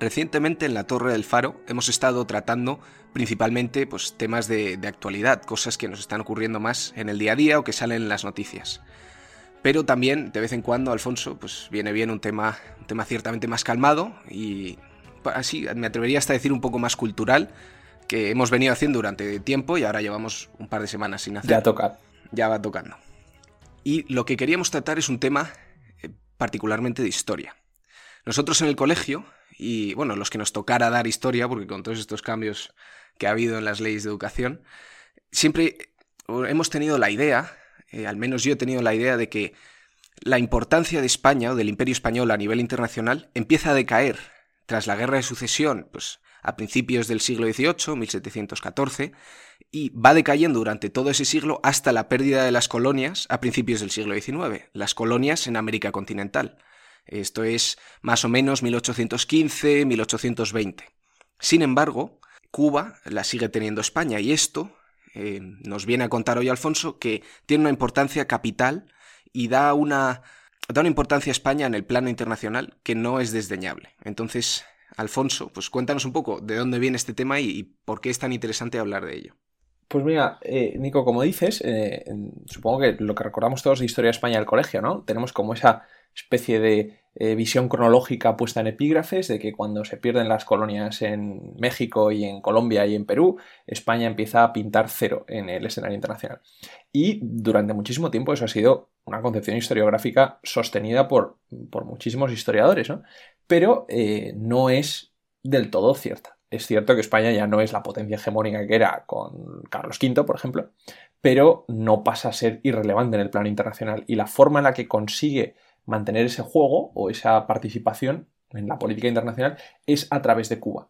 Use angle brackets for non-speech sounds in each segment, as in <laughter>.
Recientemente en la Torre del Faro hemos estado tratando principalmente pues, temas de, actualidad, cosas que nos están ocurriendo más en el día a día o que salen en las noticias. Pero también, de vez en cuando, Alfonso, pues viene bien un tema, un tema ciertamente más calmado y así me atrevería hasta a decir un poco más cultural, que hemos venido haciendo durante tiempo y ahora llevamos un par de semanas sin hacer. Ya toca. Ya va tocando. Y lo que queríamos tratar es un tema eh, particularmente de historia. Nosotros en el colegio y bueno, los que nos tocara dar historia, porque con todos estos cambios que ha habido en las leyes de educación, siempre hemos tenido la idea, eh, al menos yo he tenido la idea de que la importancia de España o del imperio español a nivel internacional empieza a decaer tras la guerra de sucesión, pues a principios del siglo XVIII, 1714, y va decayendo durante todo ese siglo hasta la pérdida de las colonias a principios del siglo XIX, las colonias en América continental. Esto es más o menos 1815, 1820. Sin embargo, Cuba la sigue teniendo España y esto eh, nos viene a contar hoy Alfonso que tiene una importancia capital y da una, da una importancia a España en el plano internacional que no es desdeñable. Entonces, Alfonso, pues cuéntanos un poco de dónde viene este tema y, por qué es tan interesante hablar de ello. Pues mira, eh, Nico, como dices, eh, supongo que lo que recordamos todos de Historia de España del colegio, ¿no? Tenemos como esa especie de eh, visión cronológica puesta en epígrafes de que cuando se pierden las colonias en México y en Colombia y en Perú, España empieza a pintar cero en el escenario internacional. Y durante muchísimo tiempo eso ha sido una concepción historiográfica sostenida por, por muchísimos historiadores, ¿no? pero eh, no es del todo cierta. Es cierto que España ya no es la potencia hegemónica que era con Carlos V, por ejemplo, pero no pasa a ser irrelevante en el plano internacional y la forma en la que consigue mantener ese juego o esa participación en la política internacional es a través de Cuba.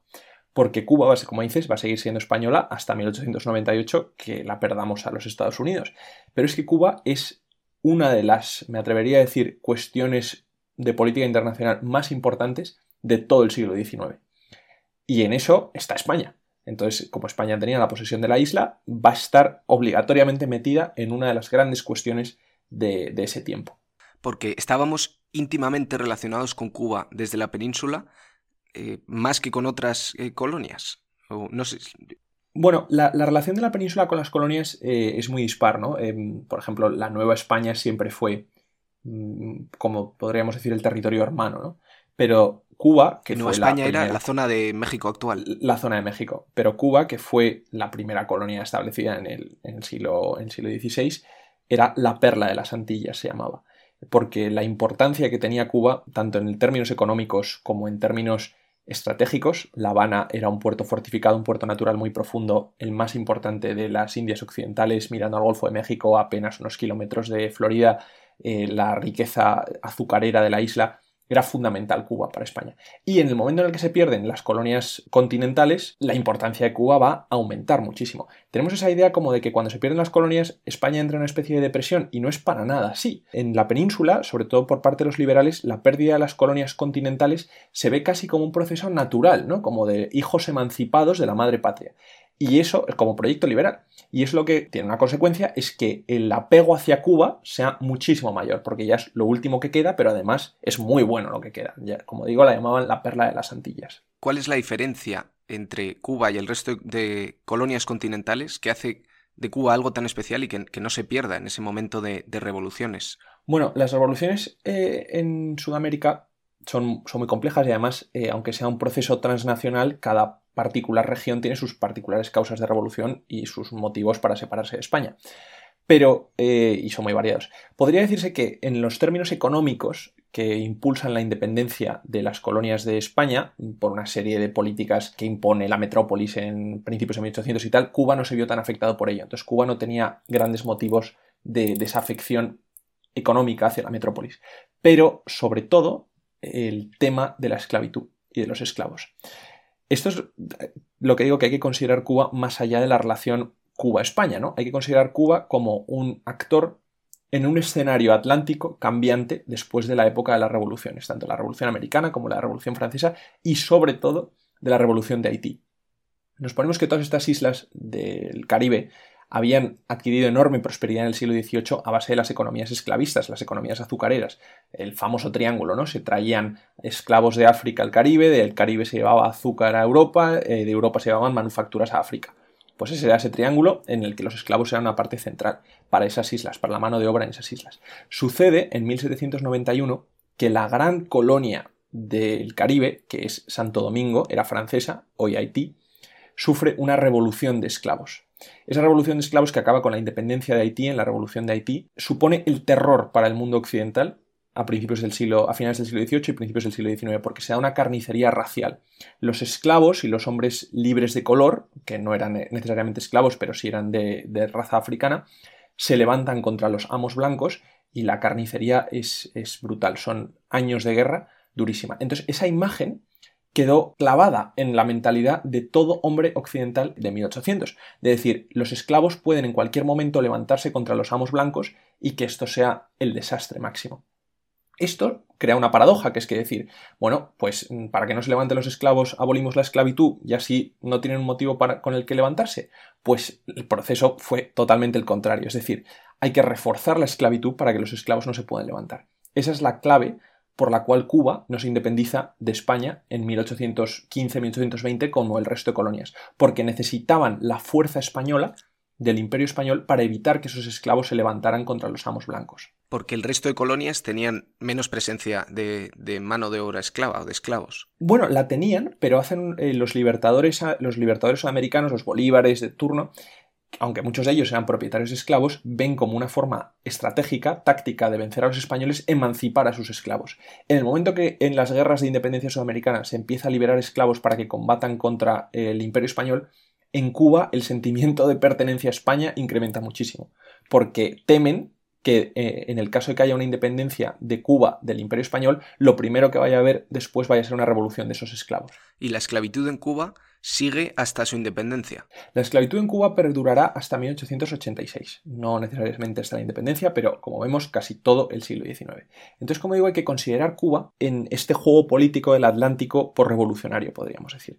Porque Cuba, como dices, va a seguir siendo española hasta 1898, que la perdamos a los Estados Unidos. Pero es que Cuba es una de las, me atrevería a decir, cuestiones de política internacional más importantes de todo el siglo XIX. Y en eso está España. Entonces, como España tenía la posesión de la isla, va a estar obligatoriamente metida en una de las grandes cuestiones de ese tiempo porque estábamos íntimamente relacionados con Cuba desde la península, eh, más que con otras eh, colonias. no sé. Bueno, la, relación de la península con las colonias eh, es muy dispar, ¿no? Em, por ejemplo, la Nueva España siempre fue, mm, como podríamos decir, el territorio hermano, ¿no? Pero Cuba, que Nueva España era la zona de México actual. La zona de México. Pero Cuba, que fue la primera colonia establecida en el, en el siglo, en el siglo XVI, era la perla de las Antillas, se llamaba porque la importancia que tenía Cuba, tanto en términos económicos como en términos estratégicos, La Habana era un puerto fortificado, un puerto natural muy profundo, el más importante de las Indias Occidentales, mirando al Golfo de México, apenas unos kilómetros de Florida, eh, la riqueza azucarera de la isla, era fundamental Cuba para España. Y en el momento en el que se pierden las colonias continentales, la importancia de Cuba va a aumentar muchísimo. Tenemos esa idea como de que cuando se pierden las colonias, España entra en una especie de depresión y no es para nada así. En la península, sobre todo por parte de los liberales, la pérdida de las colonias continentales se ve casi como un proceso natural, ¿no? Como de hijos emancipados de la madre patria. Y eso es como proyecto liberal. Y es lo que tiene una consecuencia, es que el apego hacia Cuba sea muchísimo mayor, porque ya es lo último que queda, pero además es muy bueno lo que queda. Ya, como digo, la llamaban la perla de las Antillas. ¿Cuál es la diferencia entre Cuba y el resto de colonias continentales que hace de Cuba algo tan especial y que, no se pierda en ese momento de, revoluciones? Bueno, las revoluciones eh, en Sudamérica son, son, muy complejas y además, eh, aunque sea un proceso transnacional, cada particular región tiene sus particulares causas de revolución y sus motivos para separarse de España. Pero, eh, y son muy variados. Podría decirse que en los términos económicos que impulsan la independencia de las colonias de España, por una serie de políticas que impone la metrópolis en principios de 1800 y tal, Cuba no se vio tan afectado por ello. Entonces, Cuba no tenía grandes motivos de desafección económica hacia la metrópolis. Pero, sobre todo, el tema de la esclavitud y de los esclavos. Esto es lo que digo que hay que considerar Cuba más allá de la relación Cuba-España, ¿no? Hay que considerar Cuba como un actor en un escenario atlántico cambiante después de la época de las revoluciones, tanto la Revolución Americana como la Revolución Francesa y sobre todo de la Revolución de Haití. Nos ponemos que todas estas islas del Caribe habían adquirido enorme prosperidad en el siglo XVIII a base de las economías esclavistas, las economías azucareras. El famoso triángulo, ¿no? Se traían esclavos de África al Caribe, del Caribe se llevaba azúcar a Europa, eh, de Europa se llevaban manufacturas a África. Pues ese era ese triángulo en el que los esclavos eran una parte central para esas islas, para la mano de obra en esas islas. Sucede en 1791 que la gran colonia del Caribe, que es Santo Domingo, era francesa, hoy Haití, sufre una revolución de esclavos. Esa revolución de esclavos que acaba con la independencia de Haití en la revolución de Haití supone el terror para el mundo occidental a principios del siglo, a finales del siglo XVIII y principios del siglo XIX, porque se da una carnicería racial. Los esclavos y los hombres libres de color, que no eran necesariamente esclavos, pero sí eran de, raza africana, se levantan contra los amos blancos y la carnicería es brutal. Son años de guerra durísima. Entonces, esa imagen quedó clavada en la mentalidad de todo hombre occidental de 1800. De decir, los esclavos pueden en cualquier momento levantarse contra los amos blancos y que esto sea el desastre máximo. Esto crea una paradoja, que es que decir, bueno, pues mm, para que no se levanten los esclavos abolimos la esclavitud y así no tienen un motivo para, con el que levantarse. Pues el proceso fue totalmente el contrario, es decir, hay que reforzar la esclavitud para que los esclavos no se puedan levantar. Esa es la clave por la cual Cuba no se independiza de España en 1815-1820 como el resto de colonias, porque necesitaban la fuerza española del imperio español para evitar que esos esclavos se levantaran contra los amos blancos. Porque el resto de colonias tenían menos presencia de, mano de obra esclava o de esclavos. Bueno, la tenían, pero hacen eh, los libertadores, los libertadores americanos, los bolívares de turno, aunque muchos de ellos eran propietarios de esclavos, ven como una forma estratégica, táctica de vencer a los españoles, emancipar a sus esclavos. En el momento que en las guerras de independencia sudamericana se empieza a liberar esclavos para que combatan contra el imperio español, en Cuba el sentimiento de pertenencia a España incrementa muchísimo, porque temen que eh, en el caso de que haya una independencia de Cuba del Imperio Español, lo primero que vaya a haber después vaya a ser una revolución de esos esclavos. ¿Y la esclavitud en Cuba sigue hasta su independencia? La esclavitud en Cuba perdurará hasta 1886. No necesariamente hasta la independencia, pero como vemos, casi todo el siglo XIX. Entonces, como digo, hay que considerar Cuba en este juego político del Atlántico por revolucionario, podríamos decir,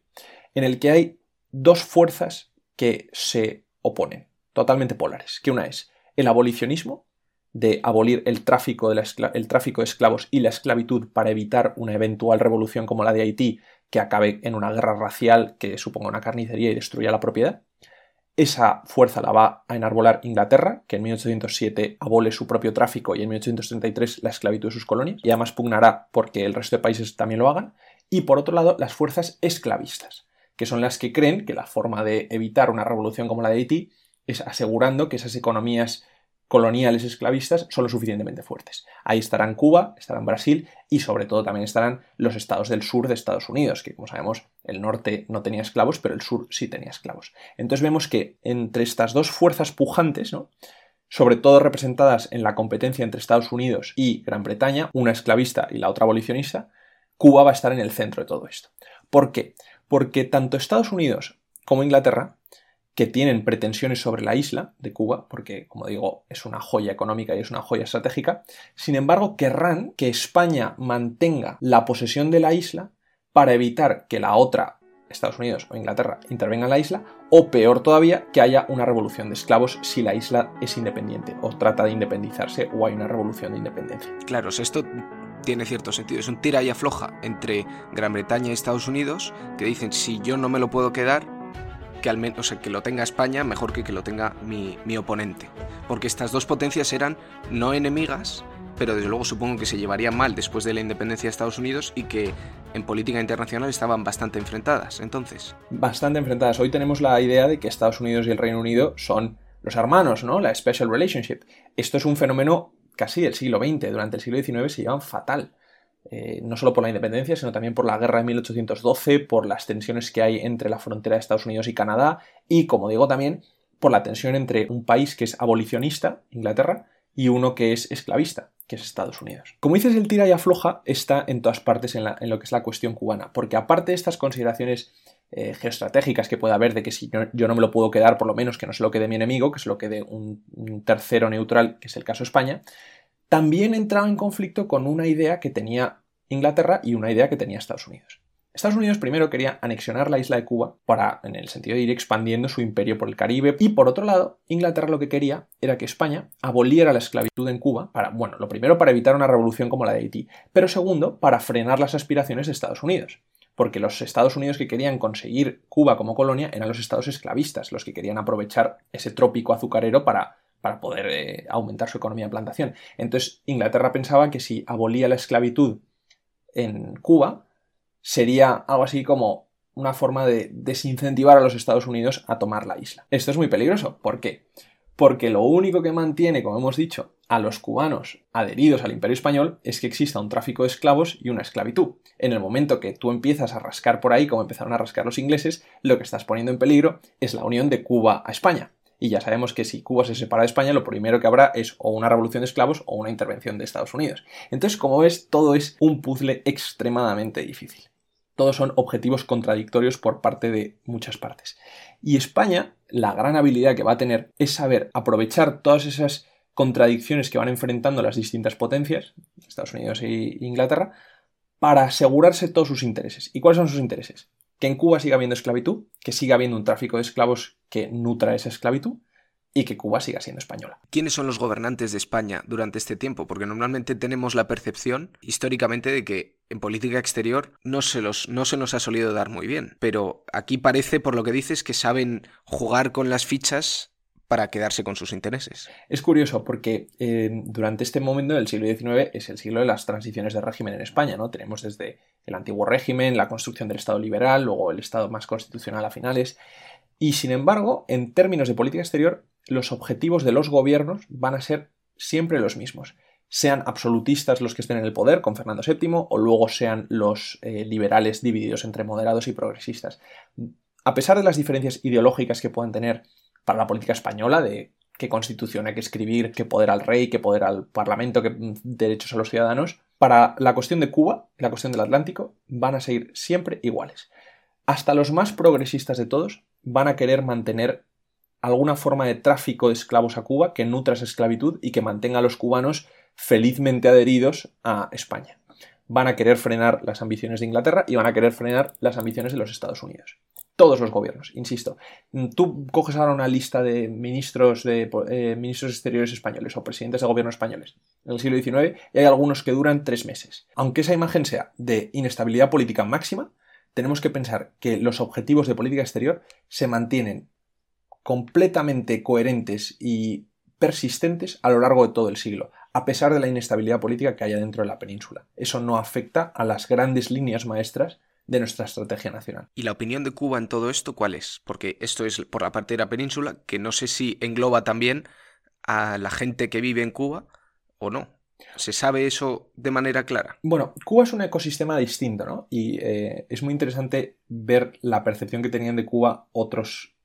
en el que hay dos fuerzas que se oponen, totalmente polares, que una es el abolicionismo, de abolir el tráfico, de el tráfico esclavos y la esclavitud para evitar una eventual revolución como la de Haití que acabe en una guerra racial que suponga una carnicería y destruya la propiedad. Esa fuerza la va a enarbolar Inglaterra, que en 1807 abole su propio tráfico y en 1833 la esclavitud de sus colonias, y además pugnará porque el resto de países también lo hagan. Y por otro lado, las fuerzas esclavistas, que son las que creen que la forma de evitar una revolución como la de Haití es asegurando que esas economías coloniales esclavistas son lo suficientemente fuertes. Ahí estarán Cuba, estarán Brasil y sobre todo también estarán los estados del sur de Estados Unidos, que como sabemos el norte no tenía esclavos, pero el sur sí tenía esclavos. Entonces vemos que entre estas dos fuerzas pujantes, ¿no? sobre todo representadas en la competencia entre Estados Unidos y Gran Bretaña, una esclavista y la otra abolicionista, Cuba va a estar en el centro de todo esto. ¿Por qué? Porque tanto Estados Unidos como Inglaterra que tienen pretensiones sobre la isla de Cuba, porque, como digo, es una joya económica y es una joya estratégica, sin embargo, querrán que España mantenga la posesión de la isla para evitar que la otra, Estados Unidos o Inglaterra, intervenga en la isla, o peor todavía, que haya una revolución de esclavos si la isla es independiente o trata de independizarse o hay una revolución de independencia. Claro, esto tiene cierto sentido. Es un tira y afloja entre Gran Bretaña y Estados Unidos que dicen si yo no me lo puedo quedar, que al menos que lo tenga España mejor que que lo tenga mi, mi oponente. Porque estas dos potencias eran no enemigas, pero desde luego supongo que se llevarían mal después de la independencia de Estados Unidos y que en política internacional estaban bastante enfrentadas entonces. Bastante enfrentadas. Hoy tenemos la idea de que Estados Unidos y el Reino Unido son los hermanos, ¿no? La special relationship. Esto es un fenómeno casi del siglo XX. Durante el siglo XIX se llevan fatal. Eh, no solo por la independencia, sino también por la guerra de 1812, por las tensiones que hay entre la frontera de Estados Unidos y Canadá, y como digo también, por la tensión entre un país que es abolicionista, Inglaterra, y uno que es esclavista, que es Estados Unidos. Como dices, el tira y afloja está en todas partes en, lo que es la cuestión cubana, porque aparte de estas consideraciones eh, geoestratégicas que pueda haber de que si yo, no me lo puedo quedar, por lo menos que no se lo quede mi enemigo, que se lo quede un tercero neutral, que es el caso España, también entraba en conflicto con una idea que tenía Inglaterra y una idea que tenía Estados Unidos. Estados Unidos primero quería anexionar la isla de Cuba para, en el sentido de ir expandiendo su imperio por el Caribe. Y por otro lado, Inglaterra lo que quería era que España aboliera la esclavitud en Cuba para, bueno, lo primero para evitar una revolución como la de Haití, pero segundo, para frenar las aspiraciones de Estados Unidos. Porque los Estados Unidos que querían conseguir Cuba como colonia eran los estados esclavistas, los que querían aprovechar ese trópico azucarero para para poder eh, aumentar su economía de plantación. Entonces, Inglaterra pensaba que si abolía la esclavitud en Cuba, sería algo así como una forma de desincentivar a los Estados Unidos a tomar la isla. Esto es muy peligroso. ¿Por qué? Porque lo único que mantiene, como hemos dicho, a los cubanos adheridos al imperio español es que exista un tráfico de esclavos y una esclavitud. En el momento que tú empiezas a rascar por ahí, como empezaron a rascar los ingleses, lo que estás poniendo en peligro es la unión de Cuba a España. Y ya sabemos que si Cuba se separa de España, lo primero que habrá es o una revolución de esclavos o una intervención de Estados Unidos. Entonces, como ves, todo es un puzzle extremadamente difícil. Todos son objetivos contradictorios por parte de muchas partes. Y España, la gran habilidad que va a tener es saber aprovechar todas esas contradicciones que van enfrentando las distintas potencias, Estados Unidos e Inglaterra, para asegurarse todos sus intereses. ¿Y cuáles son sus intereses? Que en Cuba siga habiendo esclavitud, que siga habiendo un tráfico de esclavos que nutra esa esclavitud, y que Cuba siga siendo española. ¿Quiénes son los gobernantes de España durante este tiempo? Porque normalmente tenemos la percepción históricamente de que en política exterior no se, los, no se nos ha solido dar muy bien. Pero aquí parece, por lo que dices, que saben jugar con las fichas para quedarse con sus intereses. Es curioso porque eh, durante este momento del siglo XIX es el siglo de las transiciones de régimen en España, ¿no? Tenemos desde el antiguo régimen, la construcción del Estado liberal, luego el Estado más constitucional a finales. Y sin embargo, en términos de política exterior, los objetivos de los gobiernos van a ser siempre los mismos. Sean absolutistas los que estén en el poder, con Fernando VII, o luego sean los eh, liberales divididos entre moderados y progresistas. A pesar de las diferencias ideológicas que puedan tener para la política española, de qué constitución hay que escribir, qué poder al rey, qué poder al parlamento, qué derechos a los ciudadanos, para la cuestión de Cuba, la cuestión del Atlántico, van a seguir siempre iguales. Hasta los más progresistas de todos van a querer mantener alguna forma de tráfico de esclavos a Cuba que nutra esa esclavitud y que mantenga a los cubanos felizmente adheridos a España. Van a querer frenar las ambiciones de Inglaterra y van a querer frenar las ambiciones de los Estados Unidos. Todos los gobiernos, insisto. Tú coges ahora una lista de ministros, de, eh, ministros exteriores españoles o presidentes de gobierno españoles en el siglo XIX y hay algunos que duran tres meses. Aunque esa imagen sea de inestabilidad política máxima, tenemos que pensar que los objetivos de política exterior se mantienen completamente coherentes y persistentes a lo largo de todo el siglo, a pesar de la inestabilidad política que haya dentro de la península. Eso no afecta a las grandes líneas maestras de nuestra estrategia nacional. ¿Y la opinión de Cuba en todo esto cuál es? Porque esto es por la parte de la península, que no sé si engloba también a la gente que vive en Cuba o no. ¿Se sabe eso de manera clara? Bueno, Cuba es un ecosistema distinto, ¿no? Y eh, es muy interesante ver la percepción que tenían de Cuba otros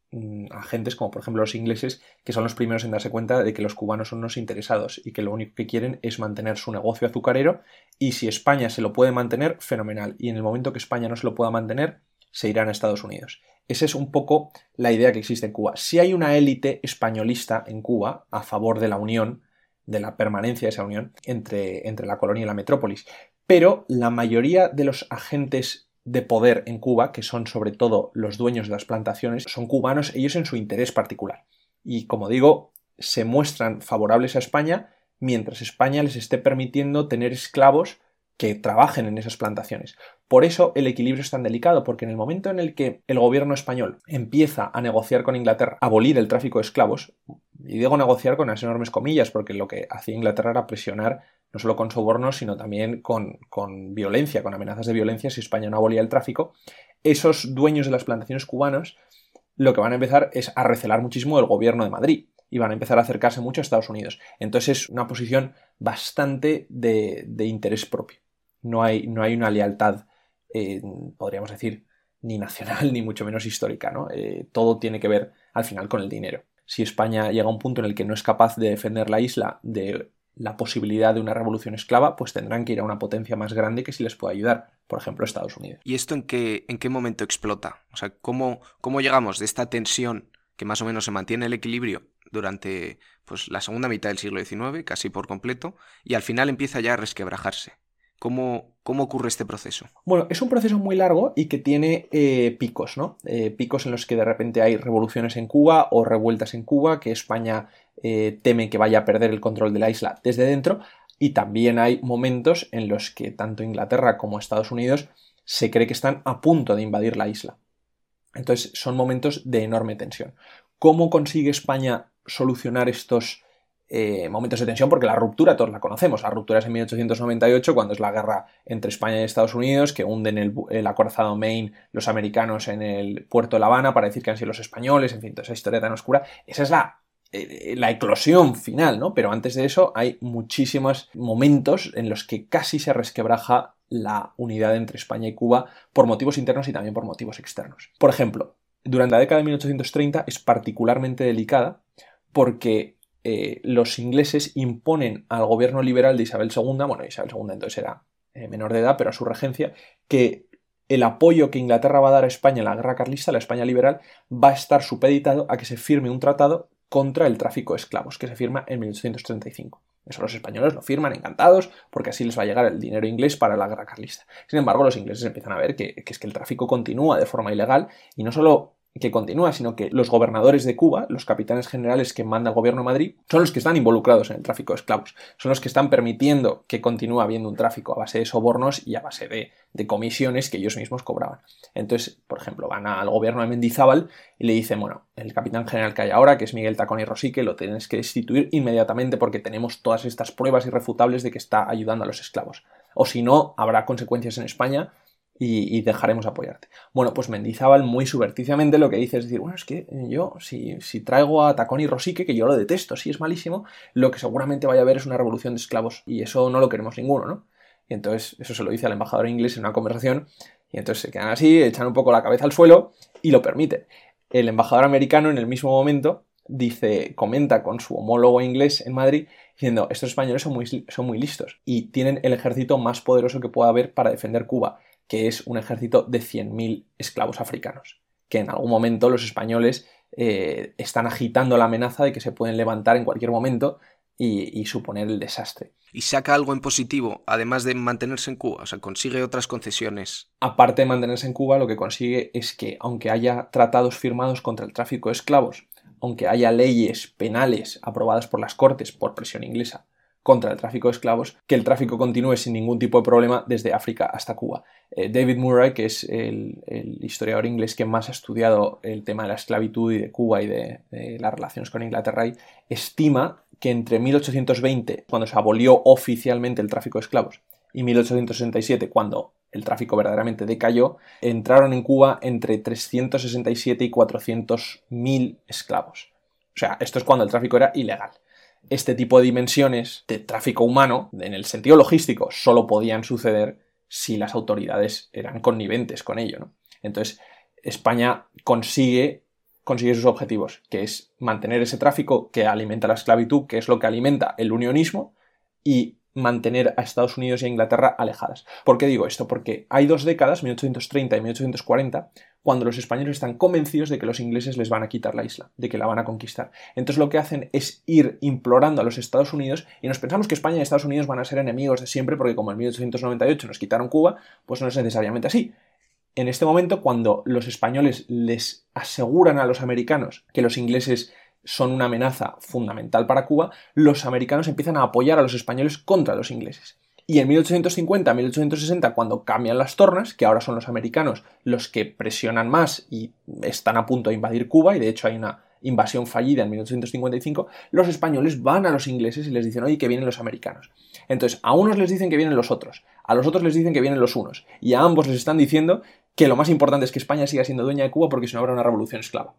agentes como por ejemplo los ingleses, que son los primeros en darse cuenta de que los cubanos son unos interesados y que lo único que quieren es mantener su negocio azucarero y si España se lo puede mantener, fenomenal. Y en el momento que España no se lo pueda mantener, se irán a Estados Unidos. Esa es un poco la idea que existe en Cuba. Si hay una élite españolista en Cuba a favor de la unión, de la permanencia de esa unión entre, entre la colonia y la metrópolis, pero la mayoría de los agentes de poder en Cuba, que son sobre todo los dueños de las plantaciones, son cubanos ellos en su interés particular. Y como digo, se muestran favorables a España mientras España les esté permitiendo tener esclavos que trabajen en esas plantaciones. Por eso el equilibrio es tan delicado, porque en el momento en el que el gobierno español empieza a negociar con Inglaterra, abolir el tráfico de esclavos, y digo negociar con las enormes comillas, porque lo que hacía Inglaterra era presionar no solo con sobornos, sino también con, con violencia, con amenazas de violencia si España no abolía el tráfico, esos dueños de las plantaciones cubanas lo que van a empezar es a recelar muchísimo del gobierno de Madrid y van a empezar a acercarse mucho a Estados Unidos. Entonces es una posición bastante de, interés propio. No hay, no hay una lealtad, eh, podríamos decir, ni nacional <laughs> ni mucho menos histórica. ¿no? Eh, todo tiene que ver al final con el dinero. Si España llega a un punto en el que no es capaz de defender la isla de la posibilidad de una revolución esclava, pues tendrán que ir a una potencia más grande que si les puede ayudar, por ejemplo Estados Unidos. ¿Y esto en qué, en qué momento explota? O sea, ¿cómo, ¿cómo llegamos de esta tensión que más o menos se mantiene el equilibrio durante pues, la segunda mitad del siglo XIX, casi por completo, y al final empieza ya a resquebrajarse? ¿Cómo, ¿Cómo ocurre este proceso? Bueno, es un proceso muy largo y que tiene eh, picos, ¿no? Eh, picos en los que de repente hay revoluciones en Cuba o revueltas en Cuba, que España eh, teme que vaya a perder el control de la isla desde dentro, y también hay momentos en los que tanto Inglaterra como Estados Unidos se cree que están a punto de invadir la isla. Entonces son momentos de enorme tensión. ¿Cómo consigue España solucionar estos eh, momentos de tensión? Porque la ruptura todos la conocemos. La ruptura es en 1898, cuando es la guerra entre España y Estados Unidos, que hunden el, el acorazado Maine los americanos en el puerto de La Habana para decir que han sido los españoles, en fin, toda esa historia tan oscura. Esa es la eh, la eclosión final, ¿no? Pero antes de eso hay muchísimos momentos en los que casi se resquebraja la unidad entre España y Cuba por motivos internos y también por motivos externos. Por ejemplo, durante la década de 1830 es particularmente delicada porque eh, los ingleses imponen al gobierno liberal de Isabel II, bueno, Isabel II entonces era eh, menor de edad, pero a su regencia, que el apoyo que Inglaterra va a dar a España en la guerra carlista, la España liberal, va a estar supeditado a que se firme un tratado contra el tráfico de esclavos, que se firma en 1835. Eso los españoles lo firman encantados, porque así les va a llegar el dinero inglés para la guerra carlista. Sin embargo, los ingleses empiezan a ver que, que es que el tráfico continúa de forma ilegal y no solo que continúa, sino que los gobernadores de Cuba, los capitanes generales que manda el gobierno de Madrid, son los que están involucrados en el tráfico de esclavos, son los que están permitiendo que continúe habiendo un tráfico a base de sobornos y a base de, comisiones que ellos mismos cobraban. Entonces, por ejemplo, van al gobierno de Mendizábal y le dicen, bueno, el capitán general que hay ahora, que es Miguel Tacón y Rosique, lo tienes que destituir inmediatamente porque tenemos todas estas pruebas irrefutables de que está ayudando a los esclavos. O si no, habrá consecuencias en España y, dejaremos apoyarte. Bueno, pues Mendizábal muy subverticiamente lo que dice es decir, bueno, es que yo, si, si traigo a Tacón y Rosique, que yo lo detesto, si es malísimo, lo que seguramente vaya a haber es una revolución de esclavos y eso no lo queremos ninguno, ¿no? Y entonces eso se lo dice al embajador inglés en una conversación y entonces se quedan así, echan un poco la cabeza al suelo y lo permiten. El embajador americano en el mismo momento dice, comenta con su homólogo inglés en Madrid diciendo, estos españoles son muy, son muy listos y tienen el ejército más poderoso que pueda haber para defender Cuba que es un ejército de 100.000 esclavos africanos, que en algún momento los españoles eh, están agitando la amenaza de que se pueden levantar en cualquier momento y, suponer el desastre. ¿Y saca algo en positivo, además de mantenerse en Cuba? O sea, consigue otras concesiones. Aparte de mantenerse en Cuba, lo que consigue es que, aunque haya tratados firmados contra el tráfico de esclavos, aunque haya leyes penales aprobadas por las Cortes por presión inglesa, contra el tráfico de esclavos, que el tráfico continúe sin ningún tipo de problema desde África hasta Cuba. Eh, David Murray, que es el, historiador inglés que más ha estudiado el tema de la esclavitud y de Cuba y de, las relaciones con Inglaterra, estima que entre 1820, cuando se abolió oficialmente el tráfico de esclavos, y 1867, cuando el tráfico verdaderamente decayó, entraron en Cuba entre 367 y 400 mil esclavos. O sea, esto es cuando el tráfico era ilegal este tipo de dimensiones de tráfico humano, en el sentido logístico, solo podían suceder si las autoridades eran conniventes con ello. ¿no? Entonces, España consigue, consigue sus objetivos, que es mantener ese tráfico que alimenta la esclavitud, que es lo que alimenta el unionismo, y mantener a Estados Unidos y a Inglaterra alejadas. ¿Por qué digo esto? Porque hay dos décadas, 1830 y 1840, cuando los españoles están convencidos de que los ingleses les van a quitar la isla, de que la van a conquistar. Entonces lo que hacen es ir implorando a los Estados Unidos y nos pensamos que España y Estados Unidos van a ser enemigos de siempre porque como en 1898 nos quitaron Cuba, pues no es necesariamente así. En este momento, cuando los españoles les aseguran a los americanos que los ingleses son una amenaza fundamental para Cuba, los americanos empiezan a apoyar a los españoles contra los ingleses. Y en 1850-1860, cuando cambian las tornas, que ahora son los americanos los que presionan más y están a punto de invadir Cuba, y de hecho hay una invasión fallida en 1855, los españoles van a los ingleses y les dicen, oye, que vienen los americanos. Entonces, a unos les dicen que vienen los otros, a los otros les dicen que vienen los unos, y a ambos les están diciendo que lo más importante es que España siga siendo dueña de Cuba porque si no habrá una revolución esclava.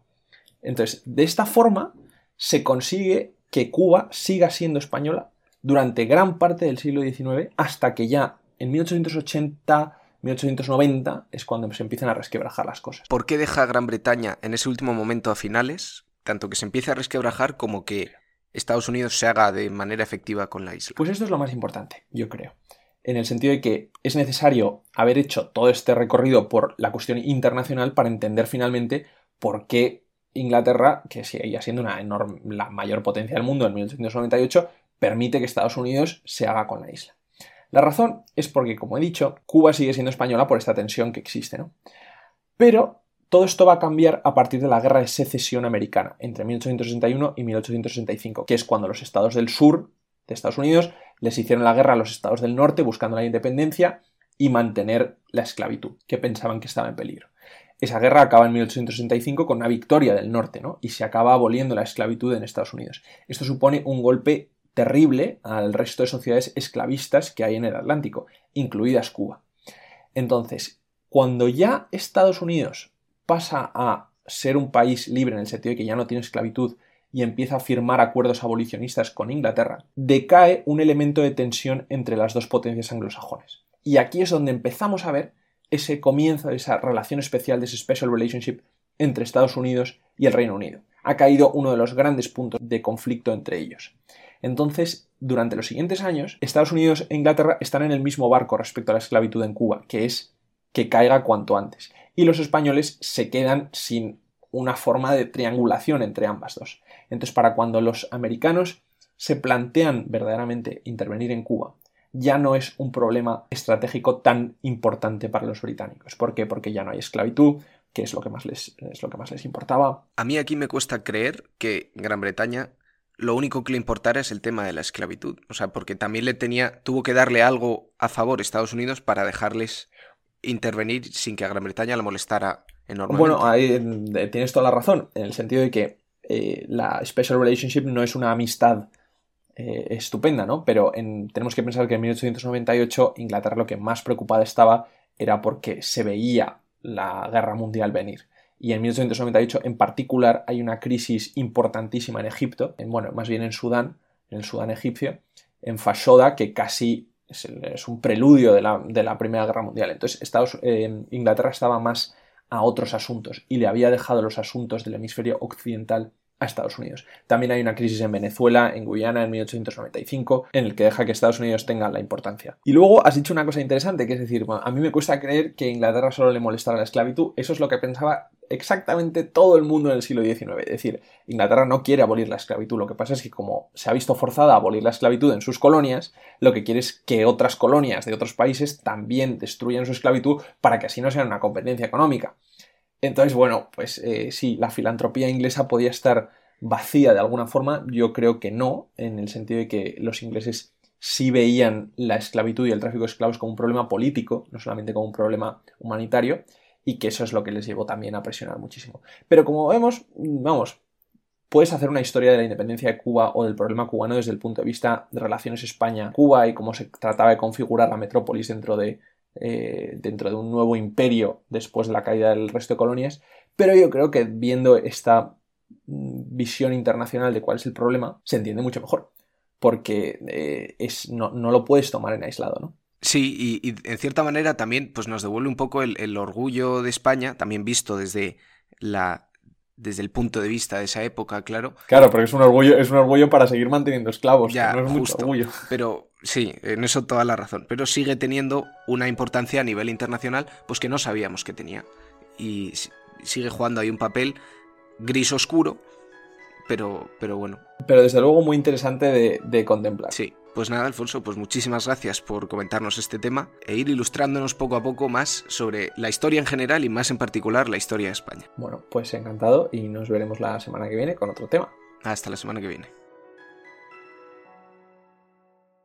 Entonces, de esta forma se consigue que Cuba siga siendo española durante gran parte del siglo XIX hasta que ya en 1880 1890 es cuando se empiezan a resquebrajar las cosas. ¿Por qué deja Gran Bretaña en ese último momento a finales, tanto que se empiece a resquebrajar como que Estados Unidos se haga de manera efectiva con la isla? Pues esto es lo más importante, yo creo. En el sentido de que es necesario haber hecho todo este recorrido por la cuestión internacional para entender finalmente por qué Inglaterra, que seguía siendo una enorme, la mayor potencia del mundo en 1898, permite que Estados Unidos se haga con la isla. La razón es porque, como he dicho, Cuba sigue siendo española por esta tensión que existe, ¿no? Pero todo esto va a cambiar a partir de la Guerra de Secesión Americana, entre 1861 y 1865, que es cuando los estados del sur de Estados Unidos les hicieron la guerra a los estados del norte buscando la independencia y mantener la esclavitud, que pensaban que estaba en peligro. Esa guerra acaba en 1865 con una victoria del norte, ¿no? Y se acaba aboliendo la esclavitud en Estados Unidos. Esto supone un golpe terrible al resto de sociedades esclavistas que hay en el Atlántico, incluidas Cuba. Entonces, cuando ya Estados Unidos pasa a ser un país libre en el sentido de que ya no tiene esclavitud y empieza a firmar acuerdos abolicionistas con Inglaterra, decae un elemento de tensión entre las dos potencias anglosajones. Y aquí es donde empezamos a ver ese comienzo de esa relación especial, de ese special relationship entre Estados Unidos y el Reino Unido. Ha caído uno de los grandes puntos de conflicto entre ellos. Entonces, durante los siguientes años, Estados Unidos e Inglaterra están en el mismo barco respecto a la esclavitud en Cuba, que es que caiga cuanto antes. Y los españoles se quedan sin una forma de triangulación entre ambas dos. Entonces, para cuando los americanos se plantean verdaderamente intervenir en Cuba, ya no es un problema estratégico tan importante para los británicos. ¿Por qué? Porque ya no hay esclavitud, que es lo que más les, es lo que más les importaba. A mí aquí me cuesta creer que Gran Bretaña lo único que le importara es el tema de la esclavitud. O sea, porque también le tenía, tuvo que darle algo a favor Estados Unidos para dejarles intervenir sin que a Gran Bretaña le molestara enormemente. Bueno, ahí eh, tienes toda la razón, en el sentido de que eh, la Special Relationship no es una amistad eh, estupenda, ¿no? Pero tenemos que pensar que en 1898 Inglaterra lo que más preocupada estaba era porque se veía la guerra mundial venir. Y en 1898 en particular hay una crisis importantísima en Egipto, en, bueno, más bien en Sudán, en el Sudán egipcio, en Fashoda, que casi es, un preludio de la, Primera Guerra Mundial. Entonces eh, Inglaterra estaba más a otros asuntos y le había dejado los asuntos del hemisferio occidental a Estados Unidos. También hay una crisis en Venezuela, en Guyana, en 1895, en el que deja que Estados Unidos tenga la importancia. Y luego has dicho una cosa interesante, que es decir, a mí me cuesta creer que a Inglaterra solo le molestara la esclavitud. Eso es lo que pensaba exactamente todo el mundo en el siglo XIX. Es decir, Inglaterra no quiere abolir la esclavitud. Lo que pasa es que como se ha visto forzada a abolir la esclavitud en sus colonias, lo que quiere es que otras colonias de otros países también destruyan su esclavitud para que así no sea una competencia económica. Entonces, bueno, pues eh, sí, la filantropía inglesa podía estar vacía de alguna forma. Yo creo que no, en el sentido de que los ingleses sí veían la esclavitud y el tráfico de esclavos como un problema político, no solamente como un problema humanitario, y que eso es lo que les llevó también a presionar muchísimo. Pero como vemos, vamos, puedes hacer una historia de la independencia de Cuba o del problema cubano desde el punto de vista de relaciones España-Cuba y cómo se trataba de configurar la metrópolis dentro de eh, dentro de un nuevo imperio después de la caída del resto de colonias, pero yo creo que viendo esta mm, visión internacional de cuál es el problema, se entiende mucho mejor, porque eh, es, no, lo puedes tomar en aislado, ¿no? Sí, y, en cierta manera también pues nos devuelve un poco el, orgullo de España, también visto desde la desde el punto de vista de esa época, claro. Claro, porque es un orgullo, es un orgullo para seguir manteniendo esclavos, ya, no es mucho orgullo. Pero sí, en eso toda la razón. Pero sigue teniendo una importancia a nivel internacional, pues que no sabíamos que tenía. Y sigue jugando ahí un papel gris oscuro, pero, pero bueno. Pero desde luego muy interesante de, de contemplar. Sí. Pues nada, Alfonso, pues muchísimas gracias por comentarnos este tema e ir ilustrándonos poco a poco más sobre la historia en general y más en particular la historia de España. Bueno, pues encantado y nos veremos la semana que viene con otro tema. Hasta la semana que viene.